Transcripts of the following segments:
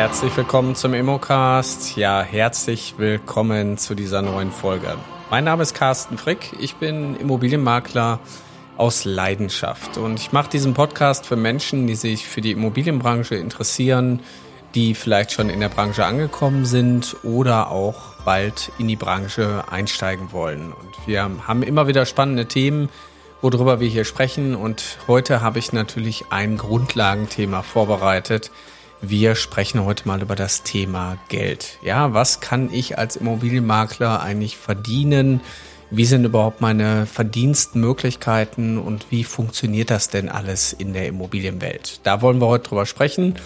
herzlich willkommen zum Immocast. Ja, herzlich willkommen zu dieser neuen Folge. Mein Name ist Carsten Frick. Ich bin Immobilienmakler aus Leidenschaft und ich mache diesen Podcast für Menschen, die sich für die Immobilienbranche interessieren, die vielleicht schon in der Branche angekommen sind oder auch bald in die Branche einsteigen wollen. Und wir haben immer wieder spannende Themen, worüber wir hier sprechen. Und heute habe ich natürlich ein Grundlagenthema vorbereitet. Wir sprechen heute mal über das Thema Geld. Ja, was kann ich als Immobilienmakler eigentlich verdienen? Wie sind überhaupt meine Verdienstmöglichkeiten und wie funktioniert das denn alles in der Immobilienwelt? Da wollen wir heute drüber sprechen.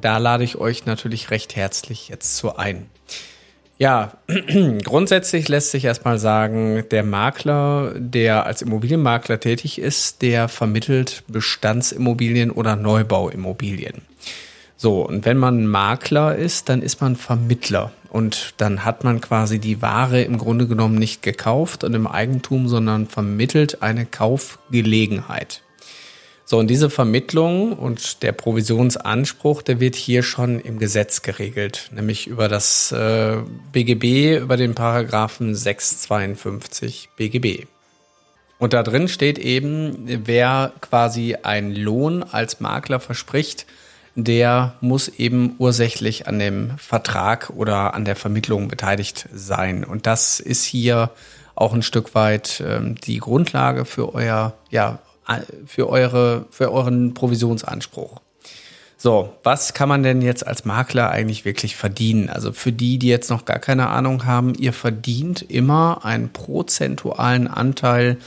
Da lade ich euch natürlich recht herzlich jetzt zu ein. Ja, grundsätzlich lässt sich erstmal sagen, der Makler, der als Immobilienmakler tätig ist, der vermittelt Bestandsimmobilien oder Neubauimmobilien. So, und wenn man Makler ist, dann ist man Vermittler. Und dann hat man quasi die Ware im Grunde genommen nicht gekauft und im Eigentum, sondern vermittelt eine Kaufgelegenheit. So, und diese Vermittlung und der Provisionsanspruch, der wird hier schon im Gesetz geregelt, nämlich über das äh, BGB, über den Paragraphen 652 BGB. Und da drin steht eben, wer quasi einen Lohn als Makler verspricht, der muss eben ursächlich an dem Vertrag oder an der Vermittlung beteiligt sein. Und das ist hier auch ein Stück weit ähm, die Grundlage für euer ja, für, eure, für euren Provisionsanspruch. So, was kann man denn jetzt als Makler eigentlich wirklich verdienen? Also für die, die jetzt noch gar keine Ahnung haben, ihr verdient immer einen prozentualen Anteil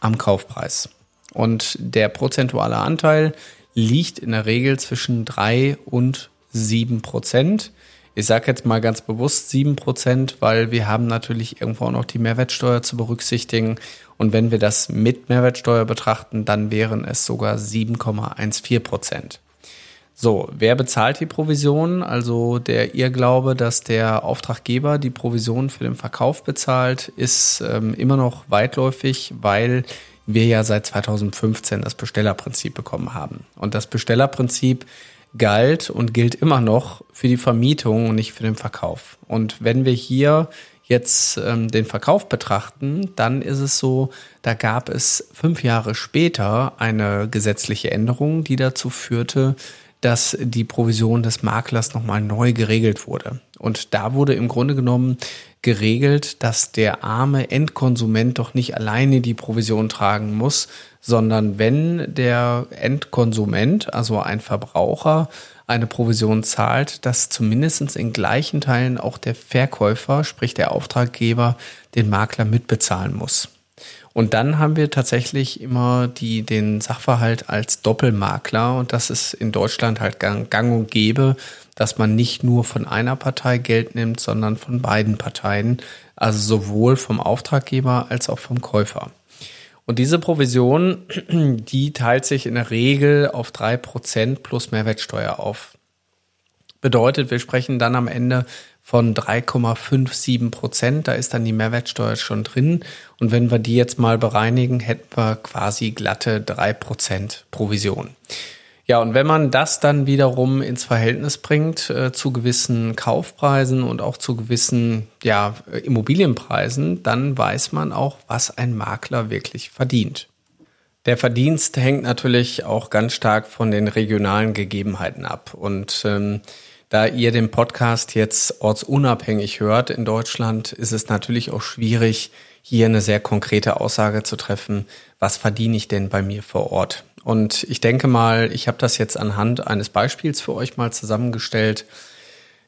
am Kaufpreis. Und der prozentuale Anteil liegt in der Regel zwischen drei und sieben Prozent. Ich sage jetzt mal ganz bewusst sieben Prozent, weil wir haben natürlich irgendwo auch noch die Mehrwertsteuer zu berücksichtigen. Und wenn wir das mit Mehrwertsteuer betrachten, dann wären es sogar 7,14 Prozent. So, wer bezahlt die Provision? Also der Irrglaube, dass der Auftraggeber die Provision für den Verkauf bezahlt, ist ähm, immer noch weitläufig, weil wir ja seit 2015 das Bestellerprinzip bekommen haben. Und das Bestellerprinzip galt und gilt immer noch für die Vermietung und nicht für den Verkauf. Und wenn wir hier jetzt ähm, den Verkauf betrachten, dann ist es so, da gab es fünf Jahre später eine gesetzliche Änderung, die dazu führte, dass die Provision des Maklers nochmal neu geregelt wurde. Und da wurde im Grunde genommen geregelt, dass der arme Endkonsument doch nicht alleine die Provision tragen muss, sondern wenn der Endkonsument, also ein Verbraucher, eine Provision zahlt, dass zumindest in gleichen Teilen auch der Verkäufer, sprich der Auftraggeber, den Makler mitbezahlen muss. Und dann haben wir tatsächlich immer die, den Sachverhalt als Doppelmakler und das ist in Deutschland halt gang, gang und gäbe, dass man nicht nur von einer Partei Geld nimmt, sondern von beiden Parteien, also sowohl vom Auftraggeber als auch vom Käufer. Und diese Provision, die teilt sich in der Regel auf drei Prozent plus Mehrwertsteuer auf. Bedeutet, wir sprechen dann am Ende von 3,57 Prozent. Da ist dann die Mehrwertsteuer schon drin. Und wenn wir die jetzt mal bereinigen, hätten wir quasi glatte drei Prozent Provision. Ja, und wenn man das dann wiederum ins Verhältnis bringt äh, zu gewissen Kaufpreisen und auch zu gewissen ja, Immobilienpreisen, dann weiß man auch, was ein Makler wirklich verdient. Der Verdienst hängt natürlich auch ganz stark von den regionalen Gegebenheiten ab. Und ähm, da ihr den Podcast jetzt ortsunabhängig hört in Deutschland, ist es natürlich auch schwierig, hier eine sehr konkrete Aussage zu treffen, was verdiene ich denn bei mir vor Ort? Und ich denke mal, ich habe das jetzt anhand eines Beispiels für euch mal zusammengestellt.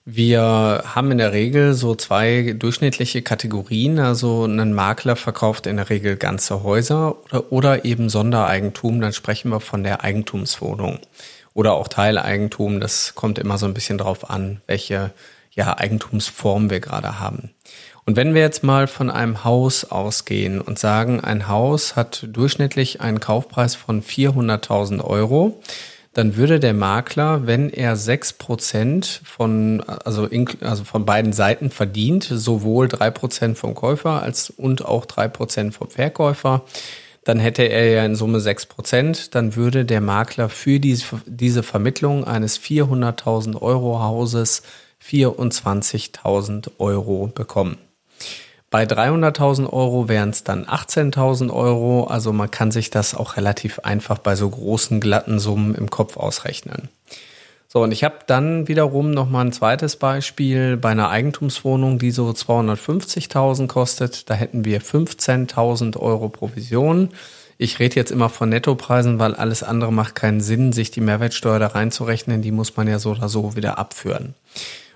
Wir haben in der Regel so zwei durchschnittliche Kategorien. Also ein Makler verkauft in der Regel ganze Häuser oder, oder eben Sondereigentum. Dann sprechen wir von der Eigentumswohnung oder auch Teileigentum. Das kommt immer so ein bisschen drauf an, welche ja, Eigentumsform wir gerade haben. Und wenn wir jetzt mal von einem Haus ausgehen und sagen, ein Haus hat durchschnittlich einen Kaufpreis von 400.000 Euro, dann würde der Makler, wenn er sechs Prozent von, also, also von beiden Seiten verdient, sowohl drei Prozent vom Käufer als und auch drei Prozent vom Verkäufer, dann hätte er ja in Summe 6%, dann würde der Makler für diese, Vermittlung eines 400.000 Euro Hauses 24.000 Euro bekommen. Bei 300.000 Euro wären es dann 18.000 Euro. Also man kann sich das auch relativ einfach bei so großen glatten Summen im Kopf ausrechnen. So, und ich habe dann wiederum nochmal ein zweites Beispiel bei einer Eigentumswohnung, die so 250.000 kostet. Da hätten wir 15.000 Euro Provision. Ich rede jetzt immer von Nettopreisen, weil alles andere macht keinen Sinn, sich die Mehrwertsteuer da reinzurechnen. Die muss man ja so oder so wieder abführen.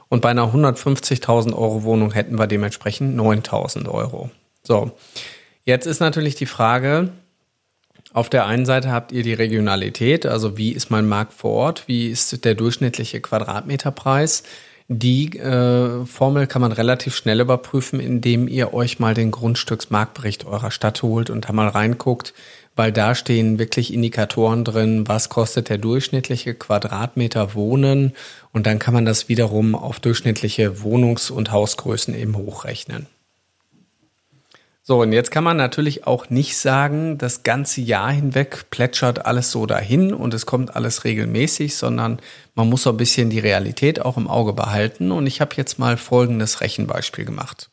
Und bei einer 150.000 Euro Wohnung hätten wir dementsprechend 9.000 Euro. So, jetzt ist natürlich die Frage, auf der einen Seite habt ihr die Regionalität, also wie ist mein Markt vor Ort, wie ist der durchschnittliche Quadratmeterpreis. Die äh, Formel kann man relativ schnell überprüfen, indem ihr euch mal den Grundstücksmarktbericht eurer Stadt holt und da mal reinguckt, weil da stehen wirklich Indikatoren drin, was kostet der durchschnittliche Quadratmeter Wohnen und dann kann man das wiederum auf durchschnittliche Wohnungs- und Hausgrößen eben hochrechnen. So, und jetzt kann man natürlich auch nicht sagen, das ganze Jahr hinweg plätschert alles so dahin und es kommt alles regelmäßig, sondern man muss so ein bisschen die Realität auch im Auge behalten. Und ich habe jetzt mal folgendes Rechenbeispiel gemacht.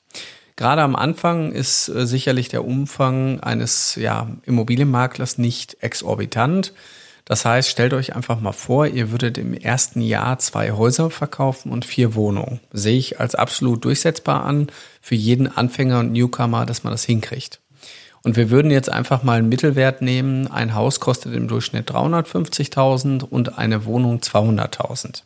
Gerade am Anfang ist äh, sicherlich der Umfang eines ja, Immobilienmaklers nicht exorbitant. Das heißt, stellt euch einfach mal vor, ihr würdet im ersten Jahr zwei Häuser verkaufen und vier Wohnungen. Sehe ich als absolut durchsetzbar an für jeden Anfänger und Newcomer, dass man das hinkriegt. Und wir würden jetzt einfach mal einen Mittelwert nehmen. Ein Haus kostet im Durchschnitt 350.000 und eine Wohnung 200.000.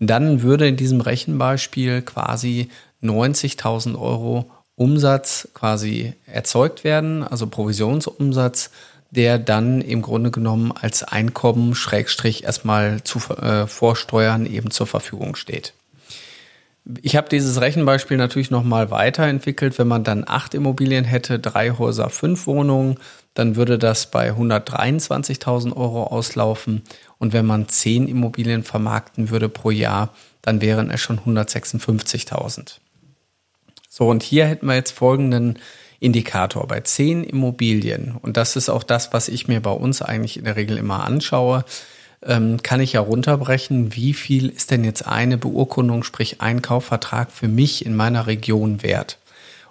Dann würde in diesem Rechenbeispiel quasi 90.000 Euro Umsatz quasi erzeugt werden, also Provisionsumsatz der dann im Grunde genommen als Einkommen Schrägstrich erstmal zu äh, vorsteuern eben zur Verfügung steht. Ich habe dieses Rechenbeispiel natürlich nochmal weiterentwickelt. Wenn man dann acht Immobilien hätte, drei Häuser, fünf Wohnungen, dann würde das bei 123.000 Euro auslaufen. Und wenn man zehn Immobilien vermarkten würde pro Jahr, dann wären es schon 156.000. So, und hier hätten wir jetzt folgenden Indikator bei zehn Immobilien, und das ist auch das, was ich mir bei uns eigentlich in der Regel immer anschaue, ähm, kann ich ja runterbrechen, wie viel ist denn jetzt eine Beurkundung, sprich ein Kaufvertrag für mich in meiner Region wert.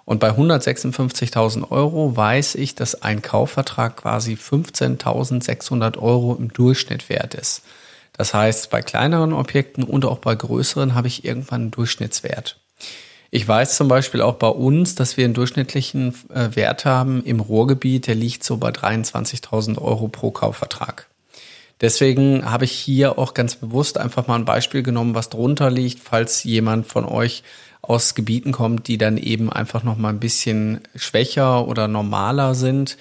Und bei 156.000 Euro weiß ich, dass ein Kaufvertrag quasi 15.600 Euro im Durchschnitt wert ist. Das heißt, bei kleineren Objekten und auch bei größeren habe ich irgendwann einen Durchschnittswert. Ich weiß zum Beispiel auch bei uns, dass wir einen durchschnittlichen äh, Wert haben im Ruhrgebiet, der liegt so bei 23.000 Euro pro Kaufvertrag. Deswegen habe ich hier auch ganz bewusst einfach mal ein Beispiel genommen, was drunter liegt, falls jemand von euch aus Gebieten kommt, die dann eben einfach noch mal ein bisschen schwächer oder normaler sind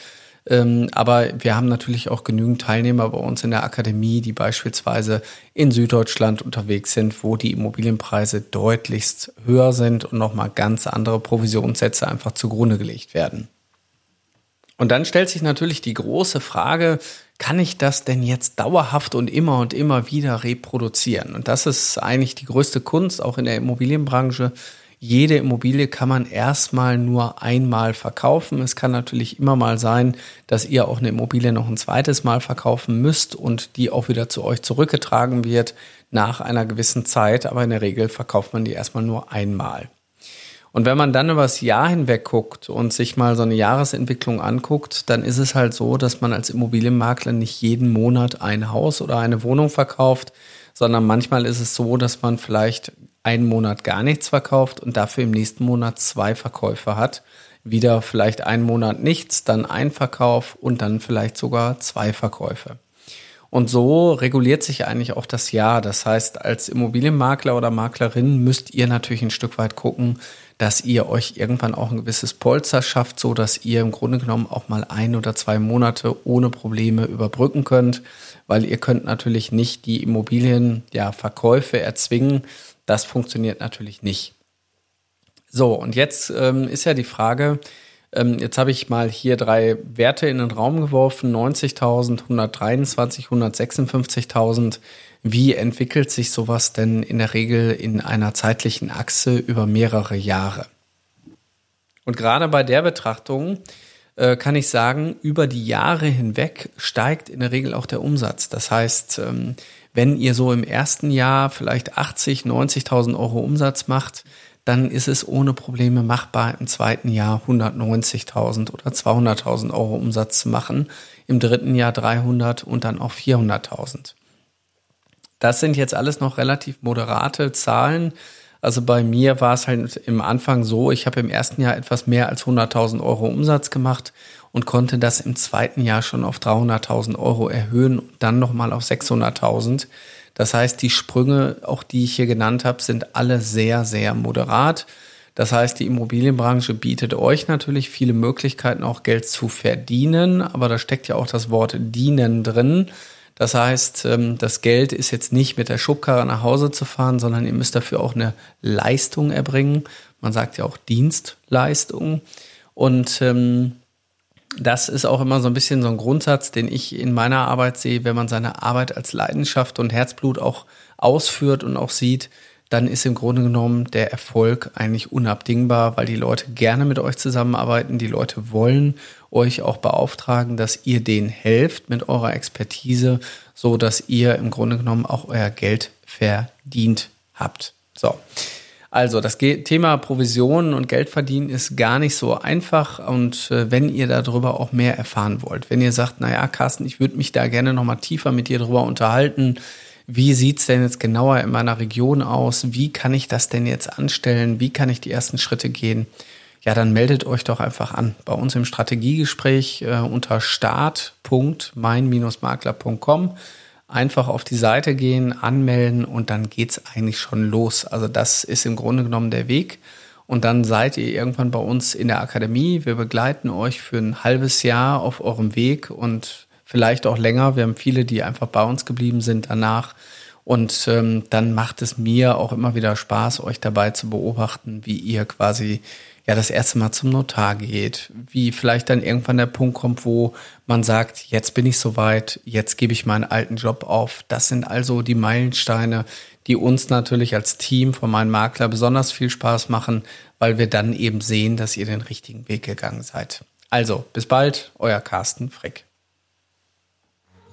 ähm, aber wir haben natürlich auch genügend Teilnehmer bei uns in der Akademie, die beispielsweise in Süddeutschland unterwegs sind, wo die Immobilienpreise deutlichst höher sind und nochmal ganz andere Provisionssätze einfach zugrunde gelegt werden. Und dann stellt sich natürlich die große Frage, kann ich das denn jetzt dauerhaft und immer und immer wieder reproduzieren? Und das ist eigentlich die größte Kunst auch in der Immobilienbranche, jede Immobilie kann man erstmal nur einmal verkaufen. Es kann natürlich immer mal sein, dass ihr auch eine Immobilie noch ein zweites Mal verkaufen müsst und die auch wieder zu euch zurückgetragen wird nach einer gewissen Zeit. Aber in der Regel verkauft man die erstmal nur einmal. Und wenn man dann über das Jahr hinweg guckt und sich mal so eine Jahresentwicklung anguckt, dann ist es halt so, dass man als Immobilienmakler nicht jeden Monat ein Haus oder eine Wohnung verkauft, sondern manchmal ist es so, dass man vielleicht einen Monat gar nichts verkauft und dafür im nächsten Monat zwei Verkäufe hat. Wieder vielleicht einen Monat nichts, dann ein Verkauf und dann vielleicht sogar zwei Verkäufe. Und so reguliert sich eigentlich auch das Jahr. Das heißt, als Immobilienmakler oder Maklerin müsst ihr natürlich ein Stück weit gucken, dass ihr euch irgendwann auch ein gewisses Polster schafft, so dass ihr im Grunde genommen auch mal ein oder zwei Monate ohne Probleme überbrücken könnt, weil ihr könnt natürlich nicht die Immobilien, ja, Verkäufe erzwingen, das funktioniert natürlich nicht. So, und jetzt ähm, ist ja die Frage, ähm, jetzt habe ich mal hier drei Werte in den Raum geworfen, 90.000, 123, 156.000. Wie entwickelt sich sowas denn in der Regel in einer zeitlichen Achse über mehrere Jahre? Und gerade bei der Betrachtung äh, kann ich sagen, über die Jahre hinweg steigt in der Regel auch der Umsatz. Das heißt, ähm, wenn ihr so im ersten Jahr vielleicht 80, 90.000 Euro Umsatz macht, dann ist es ohne Probleme machbar, im zweiten Jahr 190.000 oder 200.000 Euro Umsatz zu machen, im dritten Jahr 300 und dann auch 400.000. Das sind jetzt alles noch relativ moderate Zahlen. Also bei mir war es halt im Anfang so, ich habe im ersten Jahr etwas mehr als 100.000 Euro Umsatz gemacht und konnte das im zweiten Jahr schon auf 300.000 Euro erhöhen und dann nochmal auf 600.000. Das heißt, die Sprünge, auch die ich hier genannt habe, sind alle sehr, sehr moderat. Das heißt, die Immobilienbranche bietet euch natürlich viele Möglichkeiten, auch Geld zu verdienen, aber da steckt ja auch das Wort dienen drin. Das heißt, ähm, das Geld ist jetzt nicht mit der Schubkarre nach Hause zu fahren, sondern ihr müsst dafür auch eine Leistung erbringen. Man sagt ja auch Dienstleistung. Und ähm, das ist auch immer so ein bisschen so ein Grundsatz, den ich in meiner Arbeit sehe, wenn man seine Arbeit als Leidenschaft und Herzblut auch ausführt und auch sieht, dann ist im Grunde genommen der Erfolg eigentlich unabdingbar, weil die Leute gerne mit euch zusammenarbeiten, die Leute wollen euch auch beauftragen, dass ihr denen helft mit eurer Expertise, so dass ihr im Grunde genommen auch euer Geld verdient habt. So. Also das Thema Provisionen und Geldverdienen ist gar nicht so einfach und äh, wenn ihr darüber auch mehr erfahren wollt, wenn ihr sagt, naja, Carsten, ich würde mich da gerne nochmal tiefer mit dir darüber unterhalten, wie sieht's denn jetzt genauer in meiner Region aus, wie kann ich das denn jetzt anstellen, wie kann ich die ersten Schritte gehen, ja, dann meldet euch doch einfach an bei uns im Strategiegespräch äh, unter start.mein-makler.com. Einfach auf die Seite gehen, anmelden und dann geht's eigentlich schon los. Also das ist im Grunde genommen der Weg. Und dann seid ihr irgendwann bei uns in der Akademie. Wir begleiten euch für ein halbes Jahr auf eurem Weg und vielleicht auch länger. Wir haben viele, die einfach bei uns geblieben sind danach. Und ähm, dann macht es mir auch immer wieder Spaß, euch dabei zu beobachten, wie ihr quasi ja das erste Mal zum Notar geht, wie vielleicht dann irgendwann der Punkt kommt, wo man sagt, jetzt bin ich soweit, jetzt gebe ich meinen alten Job auf. Das sind also die Meilensteine, die uns natürlich als Team von meinem Makler besonders viel Spaß machen, weil wir dann eben sehen, dass ihr den richtigen Weg gegangen seid. Also, bis bald, euer Carsten Frick.